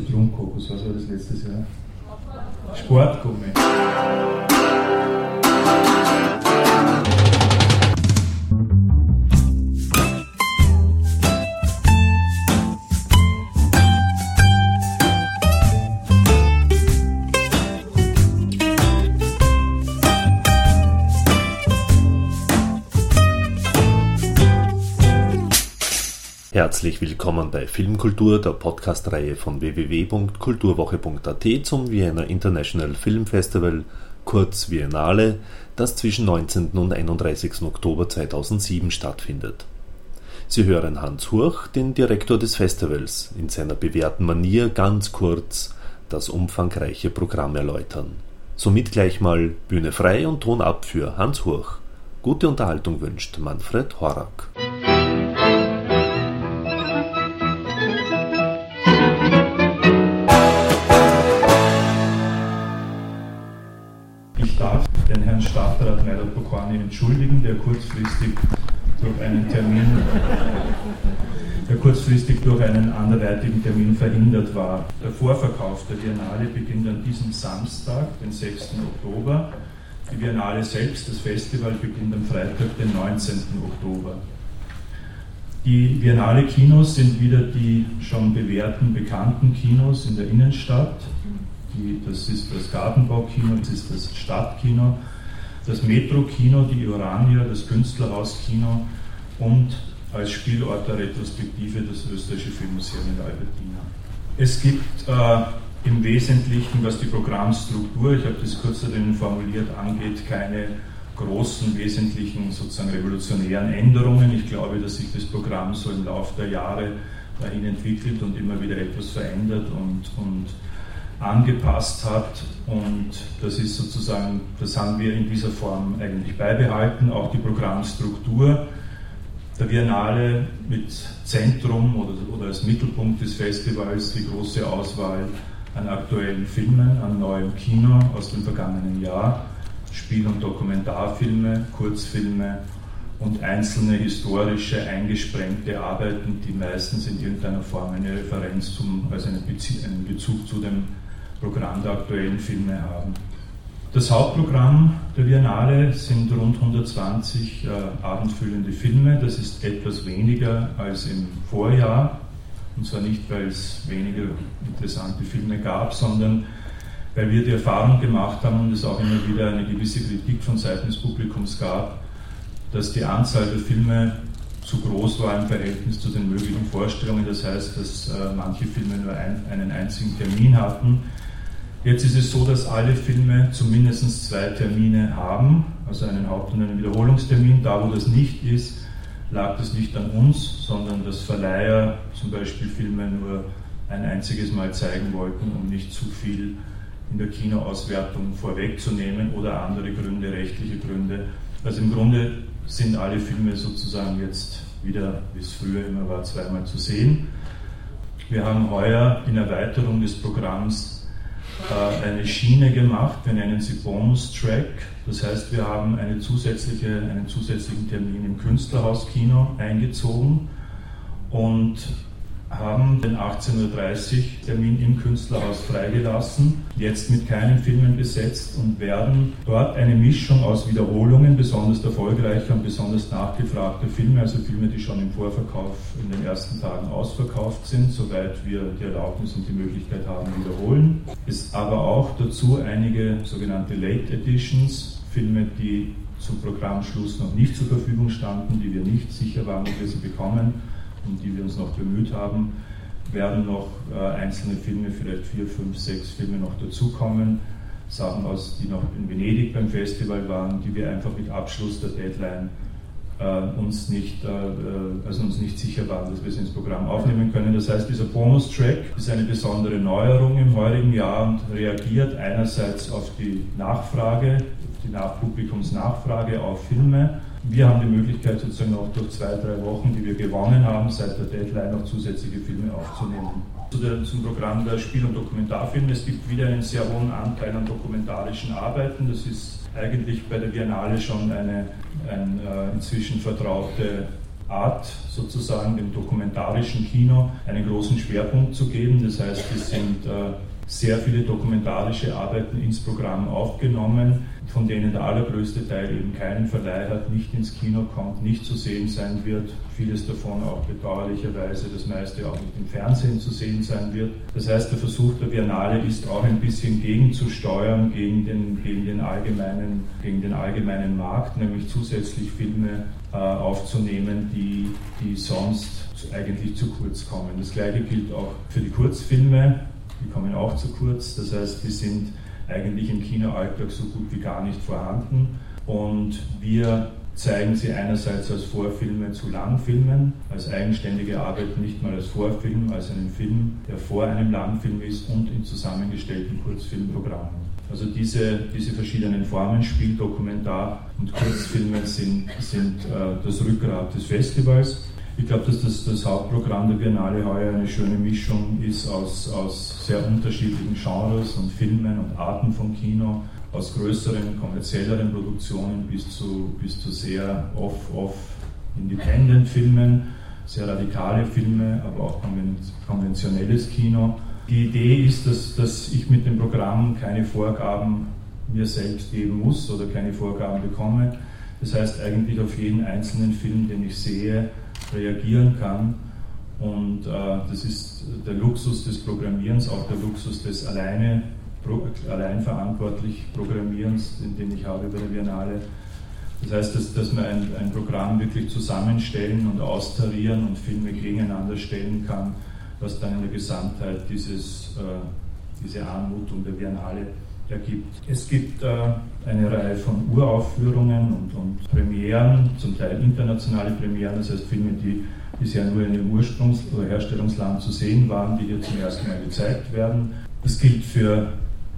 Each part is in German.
Zitronenkokos. Was war das letztes Jahr? Sportgummi. Herzlich willkommen bei Filmkultur, der Podcast-Reihe von www.kulturwoche.at zum Vienna International Film Festival, kurz Viennale, das zwischen 19. und 31. Oktober 2007 stattfindet. Sie hören Hans Hurch, den Direktor des Festivals, in seiner bewährten Manier ganz kurz das umfangreiche Programm erläutern. Somit gleich mal Bühne frei und Ton ab für Hans Hurch. Gute Unterhaltung wünscht Manfred Horak. Stadtrat Meidel Pokwani entschuldigen, der kurzfristig durch einen Termin, der kurzfristig durch einen anderweitigen Termin verhindert war. Der Vorverkauf der Biennale beginnt an diesem Samstag, den 6. Oktober. Die Biennale selbst, das Festival, beginnt am Freitag, den 19. Oktober. Die Biennale Kinos sind wieder die schon bewährten, bekannten Kinos in der Innenstadt. Die, das ist das Gartenbaukino, das ist das Stadtkino das Metro-Kino, die Urania, das Künstlerhaus-Kino und als Spielort der Retrospektive das Österreichische Filmmuseum in Albertina. Es gibt äh, im Wesentlichen, was die Programmstruktur, ich habe das kurz darin formuliert, angeht, keine großen, wesentlichen, sozusagen revolutionären Änderungen. Ich glaube, dass sich das Programm so im Laufe der Jahre dahin entwickelt und immer wieder etwas verändert und, und angepasst hat. Und das ist sozusagen, das haben wir in dieser Form eigentlich beibehalten. Auch die Programmstruktur der Biennale mit Zentrum oder, oder als Mittelpunkt des Festivals die große Auswahl an aktuellen Filmen, an neuem Kino aus dem vergangenen Jahr, Spiel- und Dokumentarfilme, Kurzfilme und einzelne historische, eingesprengte Arbeiten, die meistens in irgendeiner Form eine Referenz zum, also einen Bezug zu dem Programm der aktuellen Filme haben. Das Hauptprogramm der Biennale sind rund 120 äh, abendfüllende Filme. Das ist etwas weniger als im Vorjahr. Und zwar nicht, weil es weniger interessante Filme gab, sondern weil wir die Erfahrung gemacht haben und es auch immer wieder eine gewisse Kritik von Seiten des Publikums gab, dass die Anzahl der Filme zu groß war im Verhältnis zu den möglichen Vorstellungen. Das heißt, dass äh, manche Filme nur ein, einen einzigen Termin hatten Jetzt ist es so, dass alle Filme zumindest zwei Termine haben, also einen Haupt- und einen Wiederholungstermin. Da, wo das nicht ist, lag das nicht an uns, sondern dass Verleiher zum Beispiel Filme nur ein einziges Mal zeigen wollten, um nicht zu viel in der Kinoauswertung vorwegzunehmen oder andere Gründe, rechtliche Gründe. Also im Grunde sind alle Filme sozusagen jetzt wieder, wie es früher immer war, zweimal zu sehen. Wir haben heuer in Erweiterung des Programms äh, eine Schiene gemacht, wir nennen sie Bonus-Track. Das heißt, wir haben eine zusätzliche, einen zusätzlichen Termin im Künstlerhauskino eingezogen und haben den 18.30 Uhr Termin im Künstlerhaus freigelassen, jetzt mit keinen Filmen besetzt und werden dort eine Mischung aus Wiederholungen besonders erfolgreicher und besonders nachgefragter Filme, also Filme, die schon im Vorverkauf in den ersten Tagen ausverkauft sind, soweit wir die Erlaubnis und die Möglichkeit haben, wiederholen. Es aber auch dazu einige sogenannte Late Editions, Filme, die zum Programmschluss noch nicht zur Verfügung standen, die wir nicht sicher waren, ob wir sie bekommen um die wir uns noch bemüht haben, werden noch äh, einzelne Filme, vielleicht vier, fünf, sechs Filme noch dazukommen. Sachen, aus, die noch in Venedig beim Festival waren, die wir einfach mit Abschluss der Deadline äh, uns, nicht, äh, äh also uns nicht sicher waren, dass wir es ins Programm aufnehmen können. Das heißt, dieser Bonus-Track ist eine besondere Neuerung im heurigen Jahr und reagiert einerseits auf die Nachfrage, auf die Nach Publikumsnachfrage auf Filme wir haben die Möglichkeit, sozusagen auch durch zwei, drei Wochen, die wir gewonnen haben, seit der Deadline noch zusätzliche Filme aufzunehmen. Zum Programm der Spiel- und Dokumentarfilme. Es gibt wieder einen sehr hohen Anteil an dokumentarischen Arbeiten. Das ist eigentlich bei der Biennale schon eine, eine äh, inzwischen vertraute Art sozusagen, dem dokumentarischen Kino, einen großen Schwerpunkt zu geben. Das heißt, es sind äh, sehr viele dokumentarische Arbeiten ins Programm aufgenommen, von denen der allergrößte Teil eben keinen Verleih hat, nicht ins Kino kommt, nicht zu sehen sein wird. Vieles davon auch bedauerlicherweise, das meiste auch nicht im Fernsehen zu sehen sein wird. Das heißt, der Versuch der Biennale ist auch ein bisschen gegenzusteuern gegen den, gegen den, allgemeinen, gegen den allgemeinen Markt, nämlich zusätzlich Filme äh, aufzunehmen, die, die sonst eigentlich zu kurz kommen. Das gleiche gilt auch für die Kurzfilme die kommen auch zu kurz. Das heißt, die sind eigentlich im Kinoalltag so gut wie gar nicht vorhanden. Und wir zeigen sie einerseits als Vorfilme zu Langfilmen, als eigenständige Arbeit, nicht mal als Vorfilm, als einen Film, der vor einem Langfilm ist und in zusammengestellten Kurzfilmprogrammen. Also diese, diese verschiedenen Formen, Spieldokumentar und Kurzfilme, sind, sind äh, das Rückgrat des Festivals. Ich glaube, dass das, das, Hauptprogramm der Biennale heuer eine schöne Mischung ist aus, aus sehr unterschiedlichen Genres und Filmen und Arten von Kino, aus größeren, kommerzielleren Produktionen bis zu, bis zu sehr off-off independent Filmen, sehr radikale Filme, aber auch konventionelles Kino. Die Idee ist, dass, dass ich mit dem Programm keine Vorgaben mir selbst geben muss oder keine Vorgaben bekomme. Das heißt eigentlich auf jeden einzelnen Film, den ich sehe, reagieren kann. Und äh, das ist der Luxus des Programmierens, auch der Luxus des alleine, allein verantwortlich Programmierens, den ich habe bei der Biennale. Das heißt, dass, dass man ein, ein Programm wirklich zusammenstellen und austarieren und Filme gegeneinander stellen kann, was dann in der Gesamtheit dieses, äh, diese Anmutung der Biennale ergibt. Es gibt äh, eine Reihe von Uraufführungen und, und, Premieren, zum Teil internationale Premieren, das heißt Filme, die bisher nur in ihrem Ursprungs- oder Herstellungsland zu sehen waren, die hier zum ersten Mal gezeigt werden. Das gilt für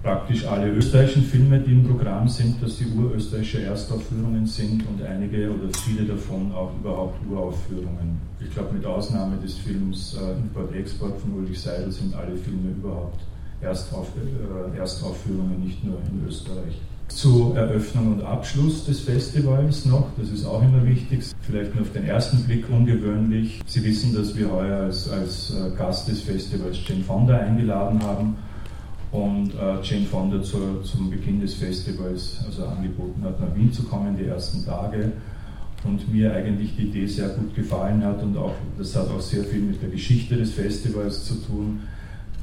praktisch alle österreichischen Filme, die im Programm sind, dass sie urösterreichische Erstaufführungen sind und einige oder viele davon auch überhaupt Uraufführungen. Ich glaube, mit Ausnahme des Films äh, Import-Export von Ulrich Seidel sind alle Filme überhaupt Erstauf, äh, Erstaufführungen, nicht nur in Österreich. Zur Eröffnung und Abschluss des Festivals noch, das ist auch immer wichtig, vielleicht nur auf den ersten Blick ungewöhnlich. Sie wissen, dass wir heuer als, als äh, Gast des Festivals Jane Fonda eingeladen haben und äh, Jane Fonda zu, zum Beginn des Festivals also angeboten hat, nach Wien zu kommen, die ersten Tage und mir eigentlich die Idee sehr gut gefallen hat und auch das hat auch sehr viel mit der Geschichte des Festivals zu tun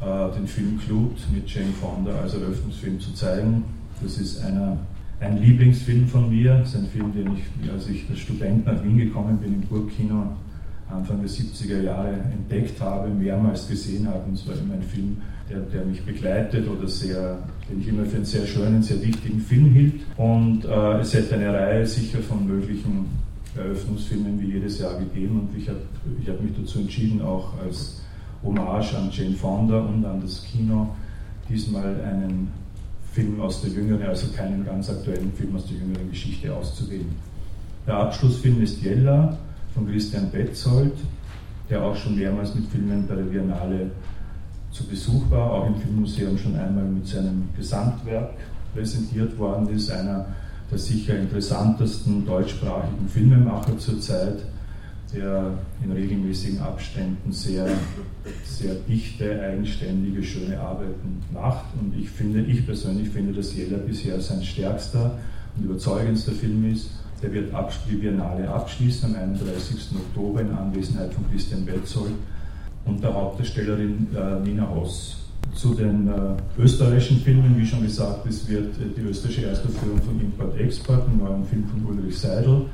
äh, den Film Clute mit Jane Fonda als Eröffnungsfilm zu zeigen. Das ist einer, ein Lieblingsfilm von mir. Das ist ein Film, den ich, als ich als Student nach Wien gekommen bin, im Burgkino Anfang der 70er Jahre entdeckt habe, mehrmals gesehen habe. Und es war immer ein Film, der, der, mich begleitet oder sehr, den ich immer für einen sehr schönen, sehr wichtigen Film hielt. Und äh, es hätte eine Reihe sicher von möglichen Eröffnungsfilmen wie jedes Jahr gegeben. Und ich habe ich hab mich dazu entschieden, auch als Hommage an Jane Fonda und an das Kino, diesmal einen Film aus der jüngeren, also keinen ganz aktuellen Film aus der jüngeren Geschichte auszuwählen. Der Abschlussfilm ist Jella von Christian Betzold, der auch schon mehrmals mit Filmen bei der Biennale zu Besuch war, auch im Filmmuseum schon einmal mit seinem Gesamtwerk präsentiert worden ist, einer der sicher interessantesten deutschsprachigen Filmemacher zurzeit der in regelmäßigen Abständen sehr, sehr dichte, eigenständige, schöne Arbeiten macht. Und ich finde, ich persönlich finde, dass Jella bisher sein stärkster und überzeugendster Film ist. Der wird die Biennale abschließen am 31. Oktober in Anwesenheit von Christian Betzold und der Hauptdarstellerin äh, Nina Hoss. Zu den äh, österreichischen Filmen, wie schon gesagt, es wird äh, die österreichische Erstaufführung von Import-Export, einem neuen Film von Ulrich Seidel,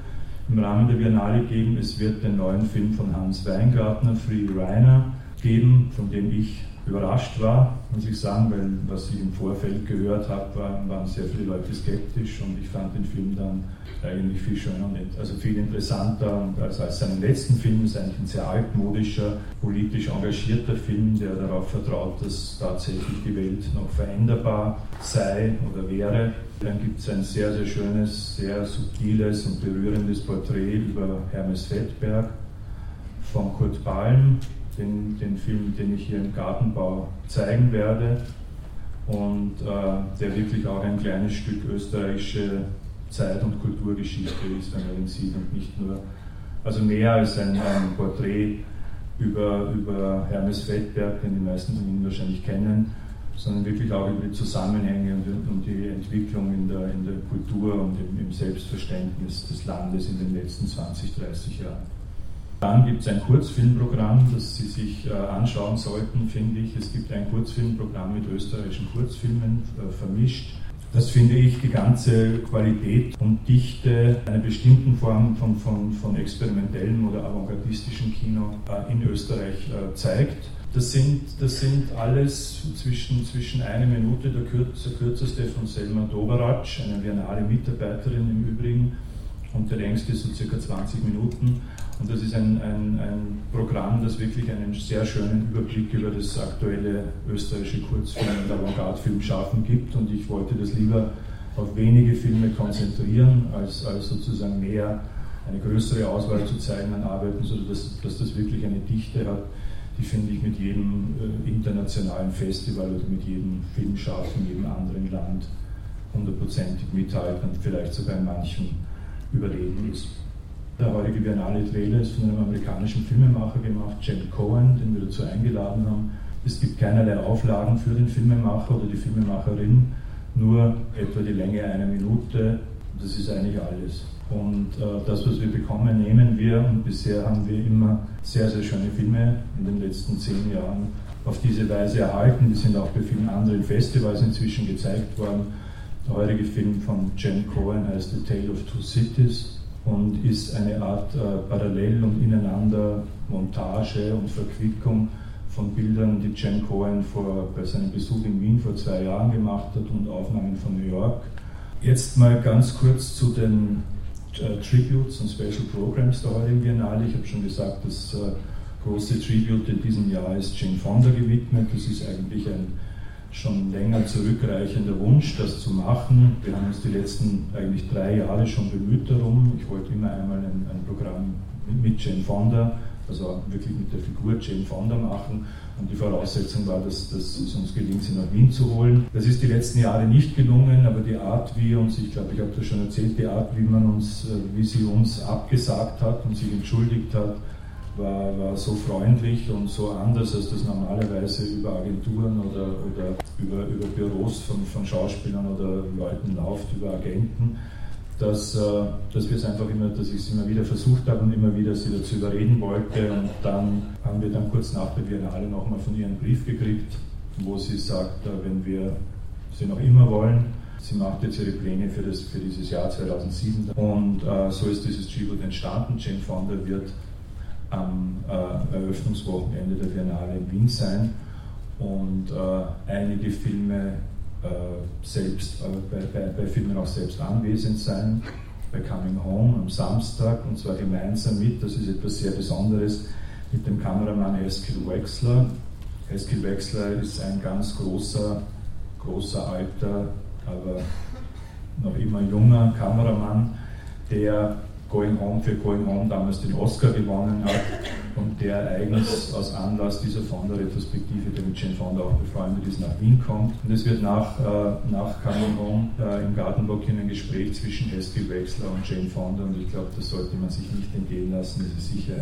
im Rahmen der Biennale geben. Es wird den neuen Film von Hans Weingartner, Free Reiner, geben, von dem ich überrascht war, muss ich sagen, weil was ich im Vorfeld gehört habe, waren, waren sehr viele Leute skeptisch und ich fand den Film dann eigentlich viel schöner und also viel interessanter und als, als seinen letzten Film ist eigentlich ein sehr altmodischer, politisch engagierter Film, der darauf vertraut, dass tatsächlich die Welt noch veränderbar sei oder wäre. Dann gibt es ein sehr, sehr schönes, sehr subtiles und berührendes Porträt über Hermes Fettberg von Kurt Balm, den, den Film, den ich hier im Gartenbau zeigen werde und äh, der wirklich auch ein kleines Stück österreichische Zeit- und Kulturgeschichte ist, wenn man ihn sieht und nicht nur Also mehr als ein, ein Porträt über, über Hermes Feldberg, den die meisten von Ihnen wahrscheinlich kennen, sondern wirklich auch über die Zusammenhänge und, und die Entwicklung in der, in der Kultur und im, im, Selbstverständnis des Landes in den letzten 20, 30 Jahren. Dann gibt es ein Kurzfilmprogramm, das Sie sich äh, anschauen sollten, finde ich. Es gibt ein Kurzfilmprogramm mit österreichischen Kurzfilmen äh, vermischt. Das finde ich die ganze Qualität und Dichte einer bestimmten Form von, von, von experimentellem oder avantgardistischem Kino äh, in Österreich zeigt. Das sind, das sind alles zwischen, zwischen einer Minute, der, kürz, der kürzeste von Selma Doberac, eine Biennale Mitarbeiterin im Übrigen, und der längste so circa 20 Minuten. Und das ist ein, ein, ein, Programm, das wirklich einen sehr schönen Überblick über das aktuelle österreichische Kurzfilm- und Avantgarde-Filmschaffen gibt. Und ich wollte das lieber auf wenige Filme konzentrieren, als, als sozusagen mehr eine größere Auswahl zu zeigen an Arbeiten, sodass dass das wirklich eine Dichte hat, die finde ich mit jedem äh, internationalen Festival oder mit jedem Filmschaffen, in jedem anderen Land hundertprozentig mithalten und vielleicht sogar in manchen überlegen ist. Der heutige Biennale Trailer ist von einem amerikanischen Filmemacher gemacht, Jen Cohen, den wir dazu eingeladen haben. Es gibt keinerlei Auflagen für den Filmemacher oder die Filmemacherin, nur etwa die Länge einer Minute. Das ist eigentlich alles. Und äh, das, was wir bekommen, nehmen wir. Und bisher haben wir immer sehr, sehr schöne Filme in den letzten zehn Jahren auf diese Weise erhalten. Die sind auch bei vielen anderen Festivals inzwischen gezeigt worden. Der heutige Film von Jen Cohen heißt The Tale of Two Cities und ist eine Art äh, Parallel- und Ineinander Montage und Verquickung von Bildern, die Jen Cohen vor, bei seinem Besuch in Wien vor zwei Jahren gemacht hat und Aufnahmen von New York. Jetzt mal ganz kurz zu den äh, Tributes und Special Programs der heutigen Biennale. Ich habe schon gesagt, das äh, große Tribute in diesem Jahr ist Jane Fonda gewidmet. Das ist eigentlich ein schon länger zurückreichender Wunsch, das zu machen. Wir haben uns die letzten eigentlich drei Jahre schon bemüht darum. Ich wollte immer einmal ein, ein Programm mit Jane Fonda, also wirklich mit der Figur Jane Fonda machen. Und die Voraussetzung war, dass, dass es uns gelingt, sie nach Wien zu holen. Das ist die letzten Jahre nicht gelungen, aber die Art, wie uns, ich glaube, ich habe das schon erzählt, die Art, wie man uns, äh, wie sie uns abgesagt hat und sich entschuldigt hat, war, war so freundlich und so anders, als das normalerweise über Agenturen oder, oder über, über Büros von, von Schauspielern oder Leuten läuft, über Agenten, dass, äh, dass wir es einfach immer, dass ich es immer wieder versucht habe und immer wieder sie dazu überreden wollte. Und dann haben wir dann kurz nach der Biennale nochmal von ihr einen Brief gekriegt, wo sie sagt, äh, wenn wir sie noch immer wollen, sie macht jetzt ihre Pläne für, das, für dieses Jahr 2007. Und äh, so ist dieses Tribute entstanden. Jane Fonda wird am äh, Eröffnungswochenende der Biennale in Wien sein und äh, einige Filme äh, selbst, äh, bei, bei, bei, Filmen auch selbst anwesend sein. Bei Coming Home am Samstag und zwar gemeinsam mit, das ist etwas sehr Besonderes, mit dem Kameramann Eskil Wexler. Eskil Wexler ist ein ganz großer, großer, alter, aber noch immer junger Kameramann, der Going Home für Going Home damals den Oscar gewonnen hat und der eigens aus Anlass dieser Fonda-Retrospektive, der mit Jane Fonda auch befreundet ist, nach Wien kommt. Und es wird nach, äh, nach Coming Home äh, im Gartenblock hin ein Gespräch zwischen Eskil Wexler und Jane Fonda und ich glaube, das sollte man sich nicht entgehen lassen. Das ist sicher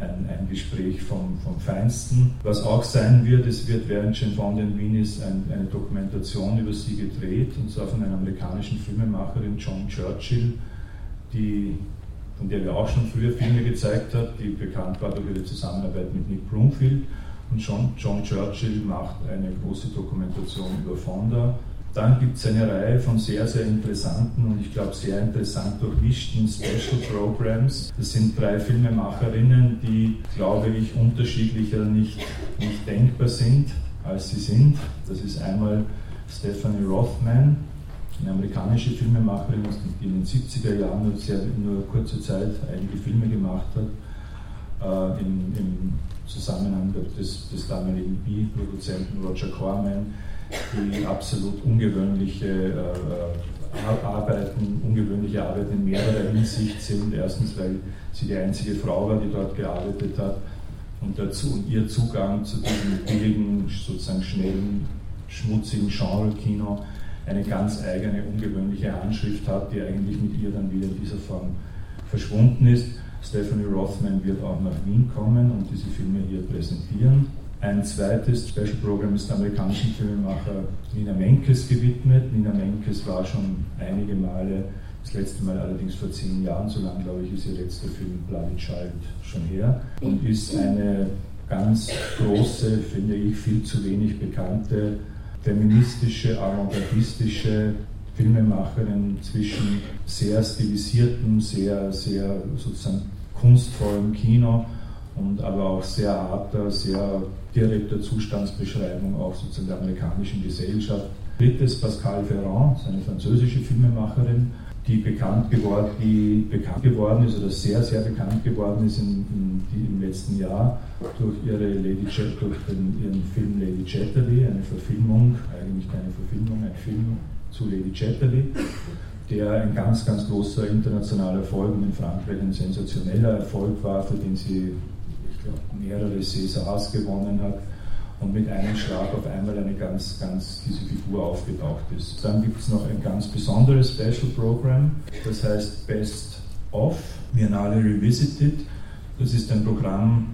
ein, ein, ein, Gespräch vom, vom Feinsten. Was auch sein wird, es wird während Jane Fonda in Wien ist ein, eine Dokumentation über sie gedreht, und zwar von einer amerikanischen Filmemacherin John Churchill, die, von der wir auch schon früher Filme gezeigt hat, die bekannt war durch ihre Zusammenarbeit mit Nick Broomfield. Und John, John Churchill macht eine große Dokumentation über Fonda. Dann gibt es eine Reihe von sehr, sehr interessanten und ich glaube sehr interessant durchmischten Special Programs. Das sind drei Filmemacherinnen, die, glaube ich, unterschiedlicher nicht, nicht denkbar sind, als sie sind. Das ist einmal Stephanie Rothman, eine amerikanische Filmemacherin, die in den 70er Jahren nur, sehr, nur kurze Zeit einige Filme gemacht hat, äh, im, im, Zusammenhang des, des damaligen B-Produzenten Roger Corman, die absolut ungewöhnliche äh, Arbeiten, ungewöhnliche Arbeiten in mehrerer Hinsicht sind. Erstens, weil sie die einzige Frau war, die dort gearbeitet hat und, dazu, und ihr Zugang zu diesem billigen, sozusagen schnellen, schmutzigen Genre-Kino eine ganz eigene, ungewöhnliche Handschrift hat, die eigentlich mit ihr dann wieder in dieser Form verschwunden ist. Stephanie Rothman wird auch nach Wien kommen und diese Filme hier präsentieren. Ein zweites Special Program ist der amerikanischen Filmemacher Nina Menkes gewidmet. Nina Menkes war schon einige Male, das letzte Mal allerdings vor zehn Jahren, so lang glaube ich ist ihr letzter Film Bloody Child schon her, und ist eine ganz große, finde ich, viel zu wenig bekannte feministische, avantgardistische Filmemacherin zwischen sehr stilisiertem, sehr, sehr sozusagen kunstvollem Kino und aber auch sehr harter, sehr direkter Zustandsbeschreibung auch sozusagen der amerikanischen Gesellschaft. Drittes Pascal Ferrand, eine französische Filmemacherin, die bekannt geworden, die bekannt geworden ist oder sehr, sehr bekannt geworden ist in, in, im letzten Jahr durch, ihre Lady Jet, durch den, ihren Film Lady Chatterley, eine Verfilmung, eigentlich keine Verfilmung, ein Film zu Lady Chatterley, der ein ganz, ganz großer internationaler Erfolg und in Frankreich ein sensationeller Erfolg war, für den sie, ich glaube, mehrere Césars gewonnen hat und mit einem Schlag auf einmal eine ganz, ganz diese Figur aufgetaucht ist. Dann gibt es noch ein ganz besonderes Special Program, das heißt Best of Biennale Revisited. Das ist ein Programm,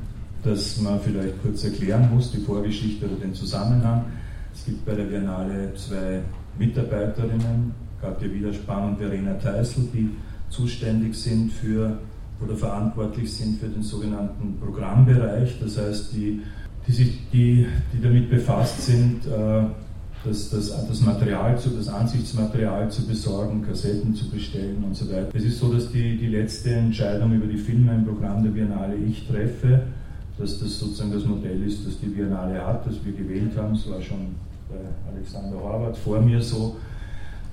das man vielleicht kurz erklären muss, die Vorgeschichte oder den Zusammenhang. Es gibt bei der Biennale zwei Mitarbeiterinnen, Katja Widerspann und Verena Teisel, die zuständig sind für oder verantwortlich sind für den sogenannten Programmbereich. Das heißt, die die, sich, die, die damit befasst sind, äh, das, das, das Material zu, das Ansichtsmaterial zu besorgen, Kassetten zu bestellen und so weiter. Es ist so, dass die, die letzte Entscheidung über die Filme im Programm der Biennale ich treffe, dass das sozusagen das Modell ist, das die Biennale hat, das wir gewählt haben. Es war schon bei Alexander Horvath vor mir so,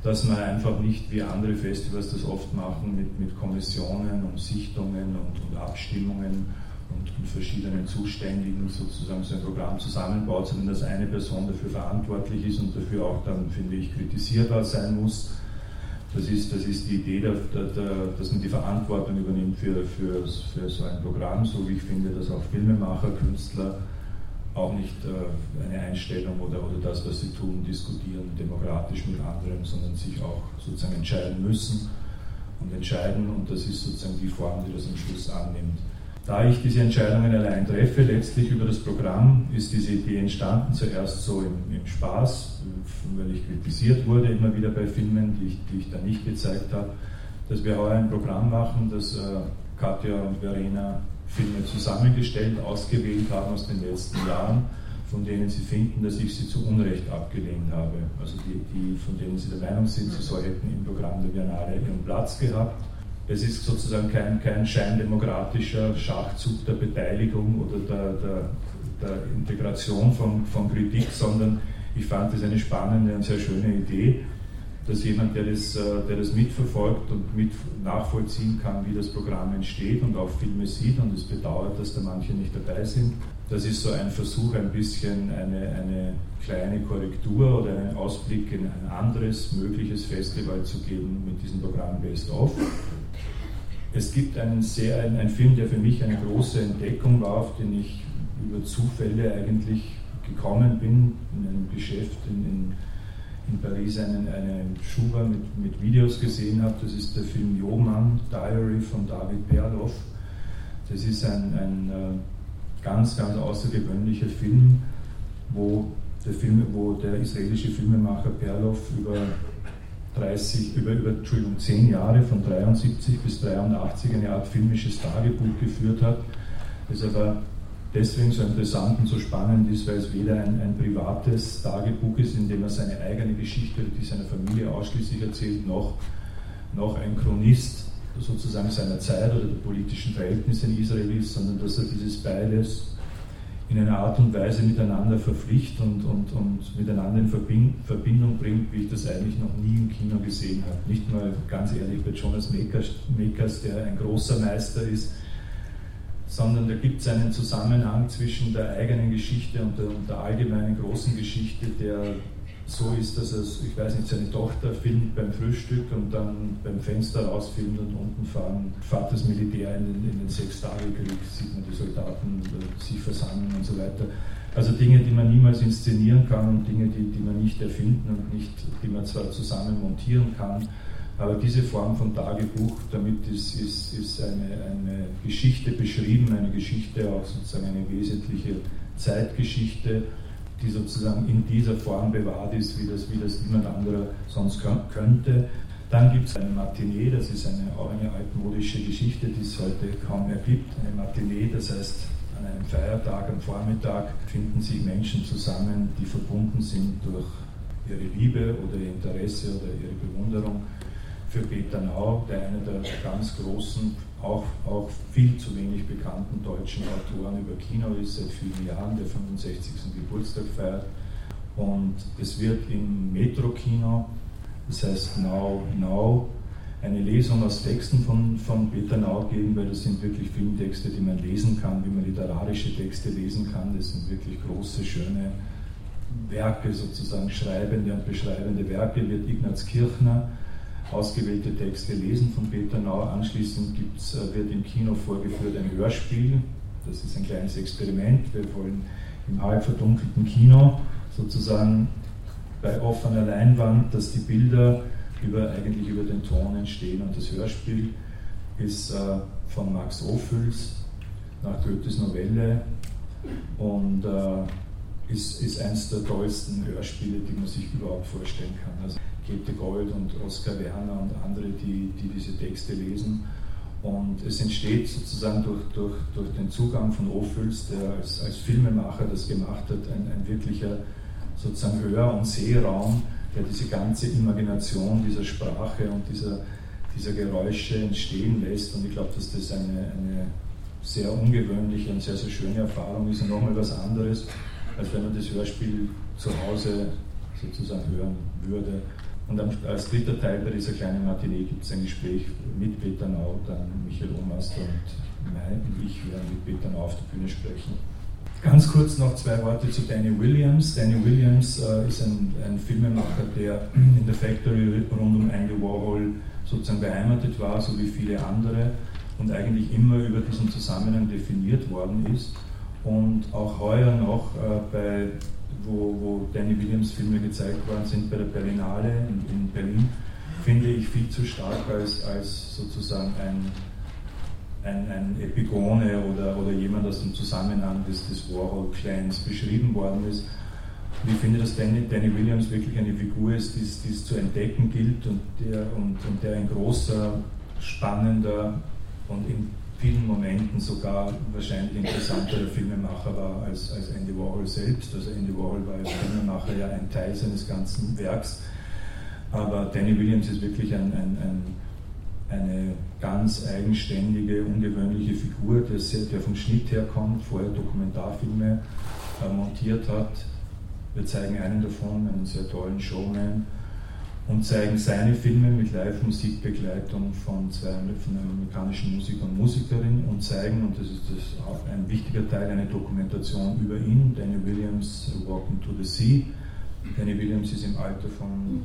dass man einfach nicht wie andere Festivals das oft machen mit, mit Kommissionen und Sichtungen und, und Abstimmungen und mit verschiedenen Zuständigen sozusagen so ein Programm zusammenbaut, sondern dass eine Person dafür verantwortlich ist und dafür auch dann, finde ich, kritisierbar sein muss. Das ist, das ist die Idee, dass man die Verantwortung übernimmt für, für, für so ein Programm, so wie ich finde, dass auch Filmemacher, Künstler auch nicht äh, eine Einstellung oder, oder das, was sie tun, diskutieren demokratisch mit anderen, sondern sich auch sozusagen entscheiden müssen und entscheiden und das ist sozusagen die Form, die das am Schluss annimmt. Da ich diese Entscheidungen allein treffe, letztlich über das Programm, ist diese Idee entstanden, zuerst so im, im Spaß, weil ich kritisiert wurde immer wieder bei Filmen, die ich, die ich da nicht gezeigt habe, dass wir heuer ein Programm machen, das äh, Katja und Verena Filme zusammengestellt, ausgewählt haben aus den letzten Jahren, von denen sie finden, dass ich sie zu Unrecht abgelehnt habe. Also die, die von denen sie der Meinung sind, sie so hätten im Programm der Biennale ihren Platz gehabt es ist sozusagen kein, kein scheindemokratischer Schachzug der Beteiligung oder der, der, der Integration von, von Kritik, sondern ich fand es eine spannende und sehr schöne Idee, dass jemand, der das, äh, der das mitverfolgt und mit nachvollziehen kann, wie das Programm entsteht und auch Filme sieht und es bedauert, dass da manche nicht dabei sind. Das ist so ein Versuch, ein bisschen eine, eine kleine Korrektur oder einen Ausblick in ein anderes mögliches Festival zu geben mit diesem Programm Best of. Es gibt einen, sehr, einen, einen Film, der für mich eine große Entdeckung war, auf den ich über Zufälle eigentlich gekommen bin, in einem Geschäft in, in, in Paris einen, einen Schuber mit, mit Videos gesehen habe. Das ist der Film Joman Diary von David Perloff. Das ist ein, ein äh, ganz, ganz außergewöhnlicher Film, wo der, Film, wo der israelische Filmemacher Perloff über 30, über, über Entschuldigung, 10 Jahre, von 73 bis 83, eine Art filmisches Tagebuch geführt hat, das aber deswegen so interessant und so spannend ist, weil es weder ein, ein privates Tagebuch ist, in dem er seine eigene Geschichte, die seiner Familie ausschließlich erzählt, noch, noch ein Chronist sozusagen seiner Zeit oder der politischen Verhältnisse in Israel ist, sondern dass er dieses beides in einer Art und Weise miteinander verpflichtet und, und, und miteinander in Verbindung bringt, wie ich das eigentlich noch nie im Kino gesehen habe. Nicht mal, ganz ehrlich, bei Jonas Makers, der ein großer Meister ist, sondern da gibt es einen Zusammenhang zwischen der eigenen Geschichte und der, und der allgemeinen großen Geschichte, der so ist, dass er, ich weiß nicht, seine Tochter filmt beim Frühstück und dann beim Fenster rausfilmt und unten fahren, fährt das Militär in in den Sechstagekrieg, die Soldaten sich versammeln und so weiter. Also Dinge, die man niemals inszenieren kann und Dinge, die, die man nicht erfinden und nicht, die man zwar zusammen montieren kann, Aber diese Form von Tagebuch, damit ist, ist, ist eine, eine Geschichte beschrieben, eine Geschichte auch sozusagen eine wesentliche Zeitgeschichte, die sozusagen in dieser Form bewahrt ist, wie das, wie das niemand anderer sonst könnte. Dann gibt es eine Matinee, das ist eine, auch eine altmodische Geschichte, die es heute kaum mehr gibt. Eine Matinee, das heißt, an einem Feiertag, am Vormittag finden sich Menschen zusammen, die verbunden sind durch ihre Liebe oder ihr Interesse oder ihre Bewunderung für Peter Nau, der einer der ganz großen, auch, auch viel zu wenig bekannten deutschen Autoren über Kino ist, seit vielen Jahren, der 65. Geburtstag feiert. Und es wird im Metro-Kino, das heißt Now Now, eine Lesung aus Texten von, von Peter Nau geben, weil das sind wirklich Filmtexte, die man lesen kann, wie man literarische Texte lesen kann. Das sind wirklich große, schöne Werke, sozusagen schreibende und beschreibende Werke, wird Ignaz Kirchner ausgewählte Texte lesen von Peter Nau. Anschließend gibt's, äh, wird im Kino vorgeführt ein Hörspiel. Das ist ein kleines Experiment. Wir wollen im halb verdunkelten Kino sozusagen bei offener Leinwand, dass die Bilder über, eigentlich über den Ton entstehen. Und das Hörspiel ist äh, von Max Ophüls nach Goethes Novelle und äh, ist, ist eines der tollsten Hörspiele, die man sich überhaupt vorstellen kann. Also Käthe Gold und Oskar Werner und andere, die, die diese Texte lesen. Und es entsteht sozusagen durch, durch, durch den Zugang von Ophüls, der als, als Filmemacher das gemacht hat, ein, ein wirklicher sozusagen Hör- und Sehraum, der diese ganze Imagination dieser Sprache und dieser, dieser Geräusche entstehen lässt. Und ich glaube, dass das eine, eine sehr ungewöhnliche und sehr, sehr schöne Erfahrung ist und nochmal was anderes, als wenn man das Hörspiel zu Hause sozusagen hören würde. Und als dritter Teil bei dieser kleinen Matinee gibt es ein Gespräch mit Peter Nau, dann Michael Omaster und und ich werden mit Peter Nau auf der Bühne sprechen. Ganz kurz noch zwei Worte zu Danny Williams. Danny Williams äh, ist ein, ein, Filmemacher, der in der Factory rund um Andy Warhol sozusagen beheimatet war, so wie viele andere, und eigentlich immer über diesen Zusammenhang definiert worden ist. Und auch heuer noch äh, bei wo, wo Danny Williams Filme gezeigt worden sind bei der Berlinale in, in Berlin, finde ich viel zu stark als, als sozusagen ein, ein, ein Epigone oder, oder jemand aus dem Zusammenhang des, des Warhol-Clans beschrieben worden ist. Und ich finde, dass Danny, Danny Williams wirklich eine Figur ist, die es zu entdecken gilt und der, und, und der ein großer, spannender und in vielen Momenten sogar wahrscheinlich interessanterer Filmemacher war als, als Andy Warhol selbst. Also Andy Warhol war als Filmemacher ja ein Teil seines ganzen Werks. Aber Danny Williams ist wirklich ein, ein, ein, eine ganz eigenständige, ungewöhnliche Figur, der, vom Schnitt her kommt, vorher Dokumentarfilme äh, montiert hat. Wir zeigen einen davon, einen sehr tollen Showman und zeigen seine Filme mit Live-Musikbegleitung von, zwei, von einer amerikanischen Musiker und Musikerin und zeigen, und das ist das auch ein wichtiger Teil, eine Dokumentation über ihn, Danny Williams, Walking to the Sea. Danny Williams ist im Alter von,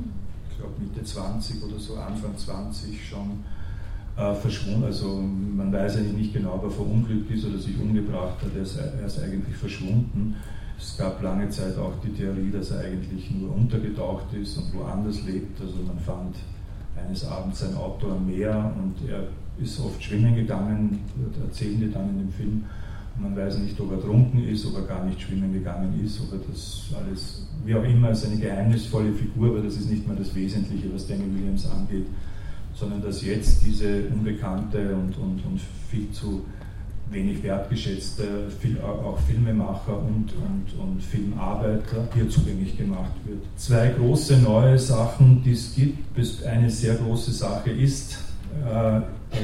ich glaube, Mitte 20 oder so, Anfang 20 schon äh, verschwunden. Also man weiß eigentlich nicht genau, ob er verunglückt ist oder sich umgebracht hat, er ist, er ist eigentlich verschwunden. Es gab lange Zeit auch die Theorie, dass er eigentlich nur untergetaucht ist und woanders lebt. Also man fand eines Abends sein Auto am Meer und er ist oft schwimmen gegangen, erzählen die dann in dem Film. Man weiß nicht, ob er trunken ist, ob er gar nicht schwimmen gegangen ist, ob er das alles, wie auch immer, ist eine geheimnisvolle Figur, aber das ist nicht mal das Wesentliche, was Danny Williams angeht, sondern dass jetzt diese unbekannte und, und, und viel zu wenig wertgeschätzte auch Filmemacher und, und, und Filmarbeiter hier zugänglich gemacht wird. Zwei große neue Sachen, die es gibt. Eine sehr große Sache ist, äh,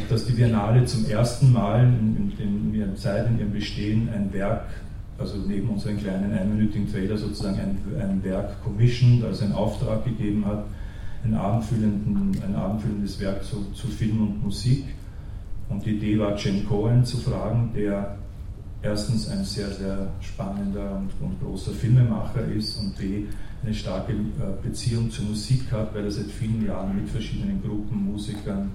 dass die Biennale zum ersten Mal in, in, in ihrer Zeit, in ihrem Bestehen ein Werk, also neben unseren kleinen einminütigen Trailer sozusagen ein, ein Werk commissioned, also einen Auftrag gegeben hat, ein, ein abendfüllendes Werk zu, zu Film und Musik. Und die Idee war, Jen Cohen zu fragen, der erstens ein sehr, sehr spannender und, und großer Filmemacher ist und B, eine starke äh, Beziehung zur Musik hat, weil er seit vielen Jahren mit verschiedenen Gruppen, Musikern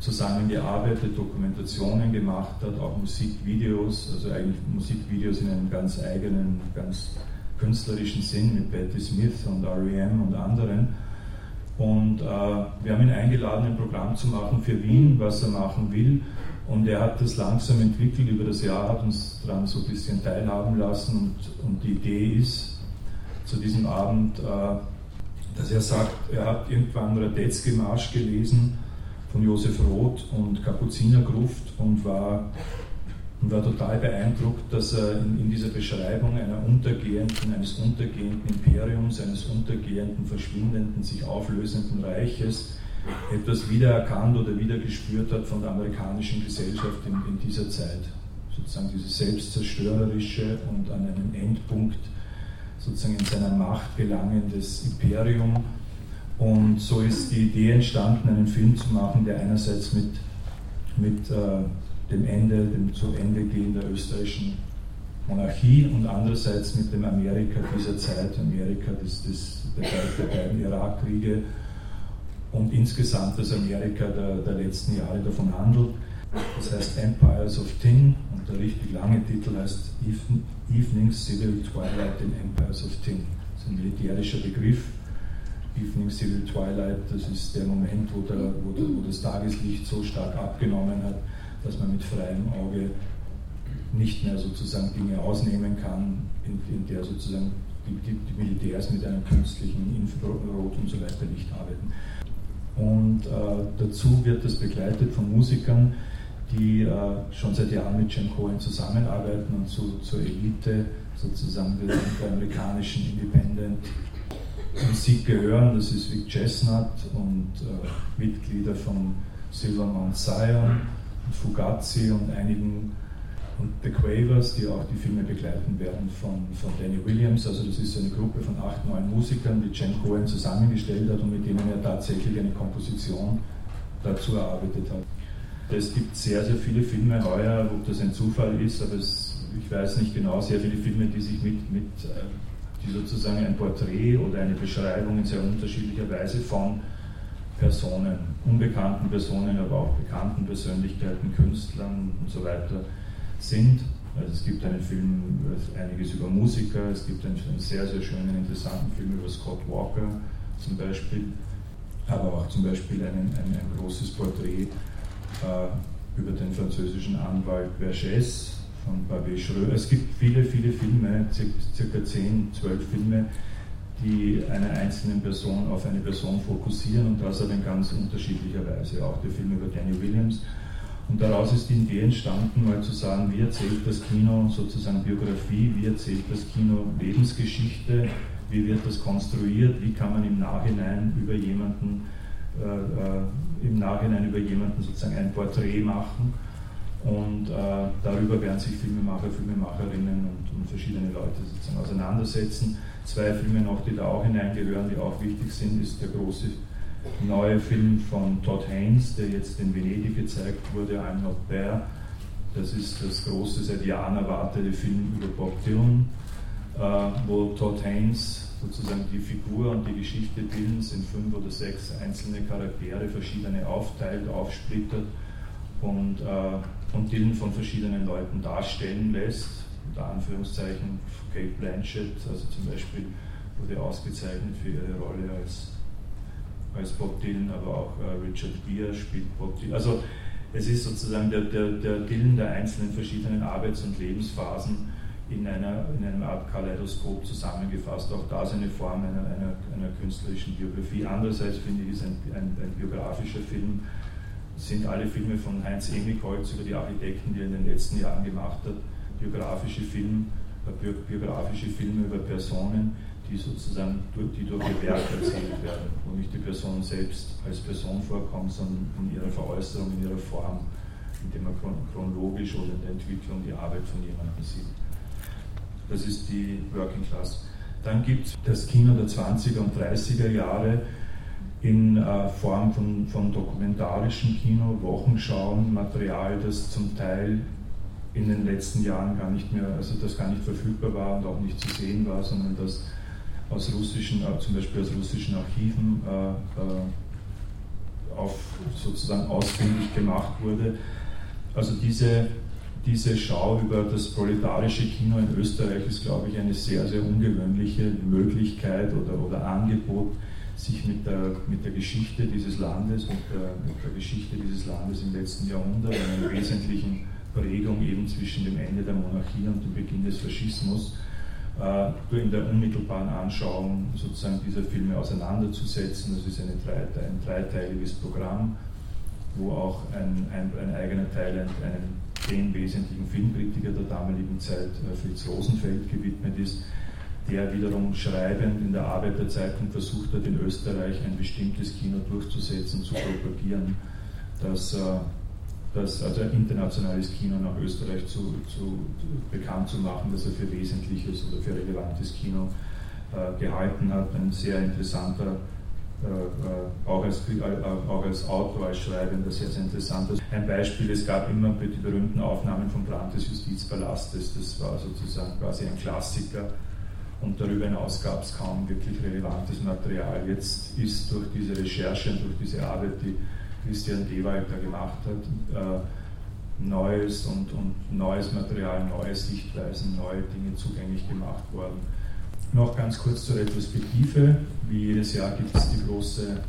zusammengearbeitet, Dokumentationen gemacht hat, auch Musikvideos, also eigentlich Musikvideos in einem ganz eigenen, ganz künstlerischen Sinn mit Patti Smith und R.E.M. und anderen Und äh, wir haben ihn eingeladen, ein Programm zu machen für Wien, was er machen will. Und er hat das langsam entwickelt über das Jahr, hat uns daran so ein bisschen teilhaben lassen. Und, und die Idee ist zu diesem Abend, äh, dass er sagt, er hat irgendwann Radetzky-Marsch gelesen von Josef Roth und Kapuzinergruft und war und war total beeindruckt, dass er in, in, dieser Beschreibung einer untergehenden, eines untergehenden Imperiums, eines untergehenden, verschwindenden, sich auflösenden Reiches etwas wiedererkannt oder wiedergespürt hat von der amerikanischen Gesellschaft in, in dieser Zeit. Sozusagen dieses selbstzerstörerische und an einem Endpunkt sozusagen in seiner Macht gelangendes Imperium. Und so ist die Idee entstanden, einen Film zu machen, der einerseits mit, mit äh, dem Ende, dem zu Ende gehen der österreichischen Monarchie und andererseits mit dem Amerika dieser Zeit, Amerika des, des, der, beiden Irakkriege und insgesamt das Amerika der, der letzten Jahre davon handelt. Das heißt Empires of Tin und der richtig lange Titel heißt Evening Civil Twilight in Empires of Tin. Das ist ein militärischer Begriff. Evening Civil Twilight, das ist der Moment, wo, der, wo, der, wo das Tageslicht so stark abgenommen hat, dass man mit freiem Auge nicht mehr sozusagen Dinge ausnehmen kann, in, in der sozusagen die, die, die, Militärs mit einem künstlichen Infrarot und so weiter nicht arbeiten. Und äh, dazu wird das begleitet von Musikern, die äh, schon seit Jahren mit Jim Cohen zusammenarbeiten und zu, zur Elite sozusagen der, amerikanischen Independent Musik gehören. Das ist Vic Chestnut und äh, Mitglieder von Silver Mount Zion Fugazi und einigen und The Quavers, die auch die Filme begleiten werden von, von Danny Williams. Also das ist eine Gruppe von acht, neun Musikern, die Jen Cohen zusammengestellt hat und mit denen er tatsächlich eine Komposition dazu erarbeitet hat. Es gibt sehr, sehr viele Filme heuer, ob das ein Zufall ist, aber es, ich weiß nicht genau, sehr viele Filme, die sich mit, mit äh, die sozusagen ein Porträt oder eine Beschreibung in sehr unterschiedlicher Weise von Personen, unbekannten Personen, aber auch bekannten Persönlichkeiten, Künstlern und so weiter sind. Also es gibt einen Film, einiges über Musiker, es gibt einen, einen sehr, sehr schönen, interessanten Film über Scott Walker zum Beispiel, aber auch zum Beispiel ein, ein, ein großes Porträt äh, über den französischen Anwalt Vergès von Babé Schröer. Es gibt viele, viele Filme, circa 10, 12 Filme, die einer einzelnen Person auf eine Person fokussieren und das aber in ganz unterschiedlicher Weise. Auch der Film über Danny Williams. Und daraus ist die Idee entstanden, mal zu sagen, wie erzählt das Kino sozusagen Biografie, wie erzählt das Kino Lebensgeschichte, wie wird das konstruiert, wie kann man im Nachhinein über jemanden, äh, äh, im Nachhinein über jemanden sozusagen ein Porträt machen. Und äh, darüber werden sich Filmemacher, Filmemacherinnen und, und verschiedene Leute sozusagen auseinandersetzen. Zwei Filme noch, die da auch hineingehören, die auch wichtig sind, ist der große neue Film von Todd Haynes, der jetzt in Venedig gezeigt wurde, I'm Not There. Das ist das große, seit Jahren erwartete Film über Bob Dylan, wo Todd Haynes sozusagen die Figur und die Geschichte Dylans in fünf oder sechs einzelne Charaktere, verschiedene aufteilt, aufsplittert und, äh, und Dylan von verschiedenen Leuten darstellen lässt unter Anführungszeichen Kate Blanchett, also zum Beispiel wurde ausgezeichnet für ihre Rolle als, als Bob Dylan, aber auch äh, Richard Gere spielt Bob Dylan. Also es ist sozusagen der, der, der Dylan der einzelnen verschiedenen Arbeits- und Lebensphasen in einer, in einer Art Kaleidoskop zusammengefasst. Auch das eine Form einer, einer, einer künstlerischen Biografie. Andererseits finde ich, ist ein, ein, ein biografischer Film, sind alle Filme von Heinz Emigholz über die Architekten, die er in den letzten Jahren gemacht hat, biografische, Film, äh, biografische Filme über Personen, die sozusagen durch, die durch ihr Werk erzählt werden, wo nicht die Person selbst als Person vorkommt, sondern in ihrer Veräußerung, in ihrer Form, indem man chronologisch oder in der Entwicklung die Arbeit von jemandem sieht. Das ist die Working Class. Dann gibt es das Kino der 20er und 30er Jahre in äh, Form von, von dokumentarischem Kino, Wochenschauen, Material, das zum Teil in den letzten Jahren gar nicht mehr, also das gar nicht verfügbar war und auch nicht zu sehen war, sondern das aus russischen, äh, zum Beispiel aus russischen Archiven äh, äh, auf, sozusagen ausfindig gemacht wurde. Also diese, diese Schau über das proletarische Kino in Österreich ist, glaube ich, eine sehr, sehr ungewöhnliche Möglichkeit oder, oder Angebot, sich mit der, mit der Geschichte dieses Landes, mit der, mit der Geschichte dieses Landes im letzten Jahrhundert, einer wesentlichen Prägung eben zwischen dem Ende der Monarchie und dem Beginn des Faschismus, äh, in der unmittelbaren Anschauung sozusagen dieser Filme auseinanderzusetzen. Das ist eine, ein dreiteiliges Programm, wo auch ein, ein, ein eigener Teil einem den wesentlichen Filmkritiker der damaligen Zeit, äh, Fritz Rosenfeld, gewidmet ist, der wiederum schreibend in der Arbeit der Zeitung versucht hat, in Österreich ein bestimmtes Kino durchzusetzen, zu propagieren, dass, äh, dass also ein internationales Kino nach Österreich zu, zu, bekannt zu machen, dass er für wesentliches oder für relevantes Kino äh, gehalten hat. Ein sehr interessanter äh, äh, auch, als, äh, auch als Autor, als Schreibender sehr, sehr interessant. Ein Beispiel, es gab immer die berühmten Aufnahmen vom Brand des Justizpalastes, das war sozusagen quasi ein Klassiker und darüber hinaus gab es kaum wirklich relevantes Material. Jetzt ist durch diese Recherche und durch diese Arbeit, die Christian Dewald da gemacht hat, neues und, und neues Material, neue Sichtweisen, neue Dinge zugänglich gemacht worden. Noch ganz kurz zur Retrospektive. Wie jedes Jahr gibt es die große,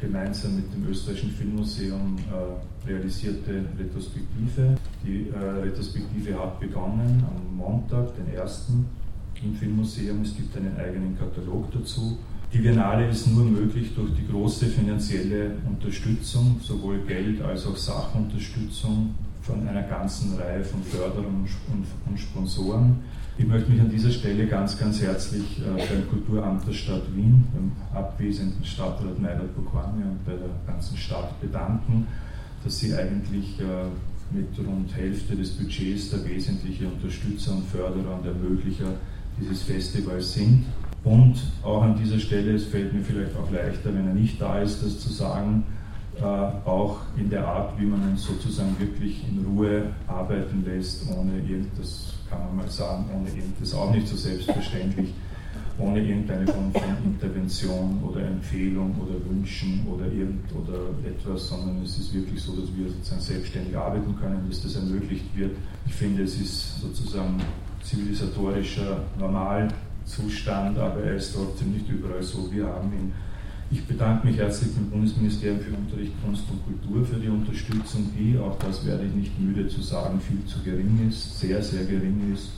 gemeinsam mit dem Österreichischen Filmmuseum äh, realisierte Retrospektive. Die äh, Retrospektive hat begonnen am Montag, den 1. im Filmmuseum. Es gibt einen eigenen Katalog dazu. Die Biennale ist nur möglich durch die große finanzielle Unterstützung, sowohl Geld als auch Sachunterstützung von einer ganzen Reihe von Förderern und Sponsoren. Ich möchte mich an dieser Stelle ganz, ganz herzlich äh, beim Kulturamt der Stadt Wien, beim abwesenden Stadtrat Meilert Bokwani und bei der ganzen Stadt bedanken, dass sie eigentlich äh, mit rund Hälfte des Budgets der wesentliche Unterstützer und Förderer und Ermöglicher dieses Festivals sind. Und auch an dieser Stelle, es fällt mir vielleicht auch leichter, wenn er nicht da ist, das zu sagen, auch in der Art, wie man uns sozusagen wirklich in Ruhe arbeiten lässt, ohne irgendwas kann man mal sagen, ohne das auch nicht so selbstverständlich, ohne irgendeine Form von Intervention oder Empfehlung oder Wünschen oder irgend oder etwas, sondern es ist wirklich so, dass wir sozusagen selbstständig arbeiten können, dass das ermöglicht wird. Ich finde, es ist sozusagen zivilisatorischer Normalzustand, aber er ist trotzdem nicht überall so. Wir haben ihn ich bedanke mich herzlich beim Bundesministerium für Unterricht, Kunst und Kultur für die Unterstützung, die, auch das werde ich nicht müde zu sagen, viel zu gering ist, sehr, sehr gering ist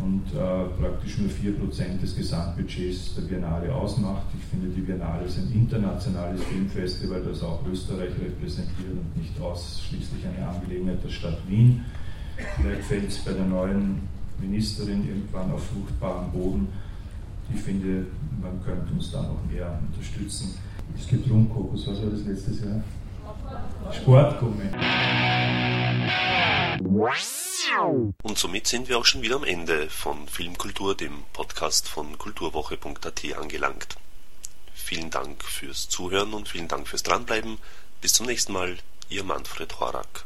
und äh, praktisch nur 4% des Gesamtbudgets der Biennale ausmacht. Ich finde, die Biennale ist ein internationales Filmfestival, das auch Österreich repräsentiert und nicht ausschließlich eine Angelegenheit der Stadt Wien. Vielleicht fällt es bei der neuen Ministerin irgendwann auf fruchtbaren Boden ich finde, man könnte uns da noch mehr unterstützen. Es gibt Rumkokos, was war das letztes Jahr? Sportgummi. Und somit sind wir auch schon wieder am Ende von Filmkultur, dem Podcast von kulturwoche.at angelangt. Vielen Dank fürs Zuhören und vielen Dank fürs Dranbleiben. Bis zum nächsten Mal, Ihr Manfred Horak.